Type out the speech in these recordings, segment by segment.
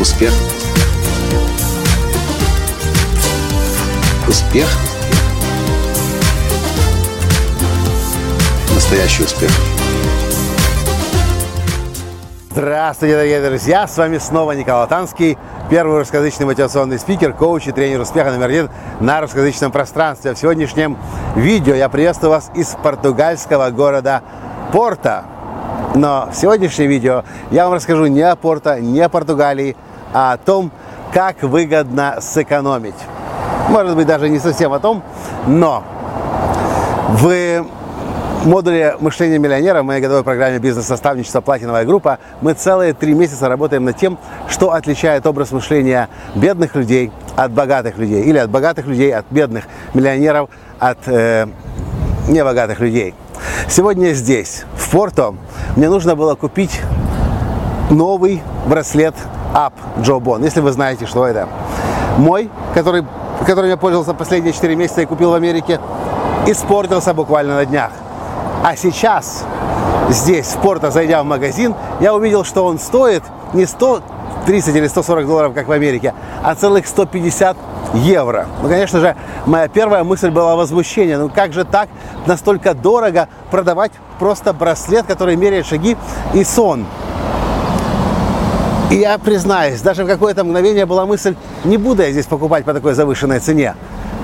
Успех. Успех. Настоящий успех. Здравствуйте, дорогие друзья! С вами снова Николай Танский, первый русскоязычный мотивационный спикер, коуч и тренер успеха номер один на русскоязычном пространстве. В сегодняшнем видео я приветствую вас из португальского города Порта. Но в сегодняшнем видео я вам расскажу не о Порто, не о Португалии, а о том, как выгодно сэкономить. Может быть, даже не совсем о том, но в модуле мышления миллионера в моей годовой программе бизнес-наставничества «Платиновая группа» мы целые три месяца работаем над тем, что отличает образ мышления бедных людей от богатых людей. Или от богатых людей от бедных миллионеров от э, небогатых людей. Сегодня здесь, в Порто, мне нужно было купить новый браслет Up Joe Bon, если вы знаете, что это. Мой, который, которым я пользовался последние 4 месяца и купил в Америке, испортился буквально на днях. А сейчас, здесь, в Порто, зайдя в магазин, я увидел, что он стоит не 130 или 140 долларов, как в Америке, а целых 150 евро. Ну, конечно же, моя первая мысль была возмущение. Ну, как же так настолько дорого продавать просто браслет, который меряет шаги и сон? И я признаюсь, даже в какое-то мгновение была мысль, не буду я здесь покупать по такой завышенной цене.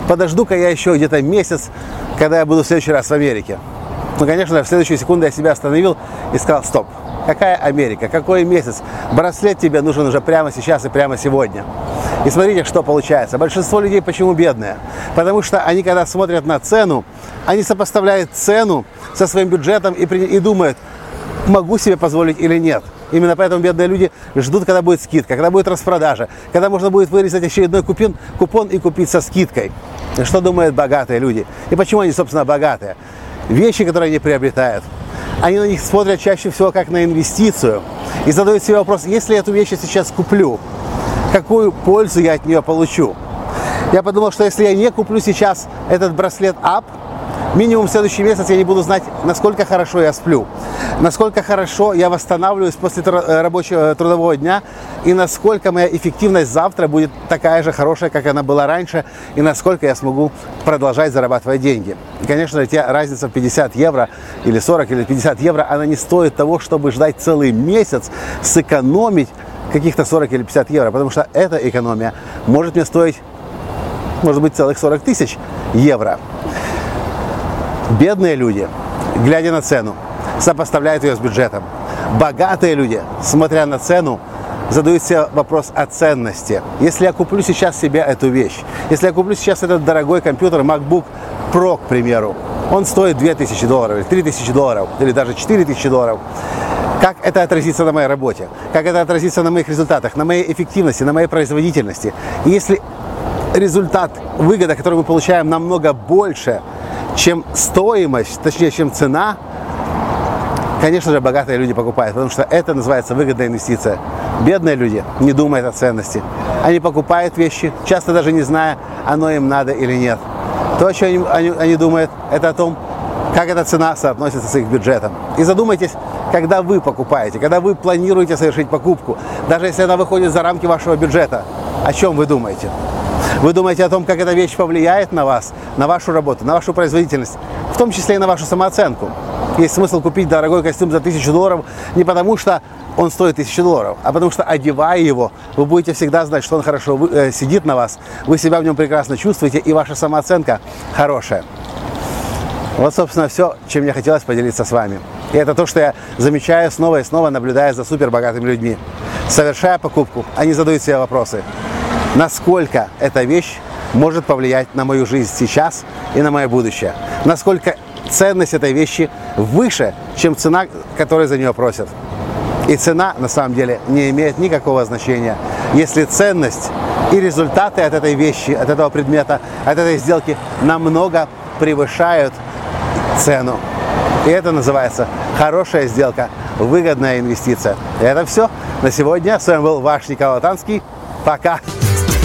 Подожду-ка я еще где-то месяц, когда я буду в следующий раз в Америке. Ну, конечно, в следующую секунду я себя остановил и сказал, стоп, какая Америка, какой месяц? Браслет тебе нужен уже прямо сейчас и прямо сегодня. И смотрите, что получается. Большинство людей почему бедные? Потому что они, когда смотрят на цену, они сопоставляют цену со своим бюджетом и, и думают, могу себе позволить или нет. Именно поэтому бедные люди ждут, когда будет скидка, когда будет распродажа, когда можно будет вырезать очередной купон, купон и купить со скидкой. Что думают богатые люди? И почему они, собственно, богатые? Вещи, которые они приобретают, они на них смотрят чаще всего как на инвестицию и задают себе вопрос, если я эту вещь сейчас куплю, какую пользу я от нее получу? Я подумал, что если я не куплю сейчас этот браслет Up, минимум в следующий месяц я не буду знать, насколько хорошо я сплю, насколько хорошо я восстанавливаюсь после э, рабочего э, трудового дня и насколько моя эффективность завтра будет такая же хорошая, как она была раньше, и насколько я смогу продолжать зарабатывать деньги. И, конечно, эта разница в 50 евро или 40 или 50 евро, она не стоит того, чтобы ждать целый месяц, сэкономить каких-то 40 или 50 евро, потому что эта экономия может мне стоить, может быть, целых 40 тысяч евро. Бедные люди, глядя на цену, сопоставляют ее с бюджетом. Богатые люди, смотря на цену, задают себе вопрос о ценности. Если я куплю сейчас себе эту вещь, если я куплю сейчас этот дорогой компьютер MacBook Pro, к примеру, он стоит 2000 долларов, или 3000 долларов, или даже 4000 долларов. Как это отразится на моей работе? Как это отразится на моих результатах, на моей эффективности, на моей производительности? И если результат, выгода, которую мы получаем, намного больше, чем стоимость, точнее, чем цена, конечно же, богатые люди покупают, потому что это называется выгодная инвестиция. Бедные люди не думают о ценности. Они покупают вещи, часто даже не зная, оно им надо или нет. То, о чем они, они, они думают, это о том, как эта цена соотносится с их бюджетом. И задумайтесь, когда вы покупаете, когда вы планируете совершить покупку, даже если она выходит за рамки вашего бюджета, о чем вы думаете? Вы думаете о том, как эта вещь повлияет на вас, на вашу работу, на вашу производительность, в том числе и на вашу самооценку. Есть смысл купить дорогой костюм за тысячу долларов не потому, что он стоит тысячу долларов, а потому что, одевая его, вы будете всегда знать, что он хорошо э, сидит на вас, вы себя в нем прекрасно чувствуете, и ваша самооценка хорошая. Вот, собственно, все, чем мне хотелось поделиться с вами. И это то, что я замечаю снова и снова, наблюдая за супербогатыми людьми. Совершая покупку, они задают себе вопросы насколько эта вещь может повлиять на мою жизнь сейчас и на мое будущее. Насколько ценность этой вещи выше, чем цена, которую за нее просят. И цена, на самом деле, не имеет никакого значения. Если ценность и результаты от этой вещи, от этого предмета, от этой сделки намного превышают цену. И это называется хорошая сделка, выгодная инвестиция. И это все на сегодня. С вами был ваш Николай Танский. Пока!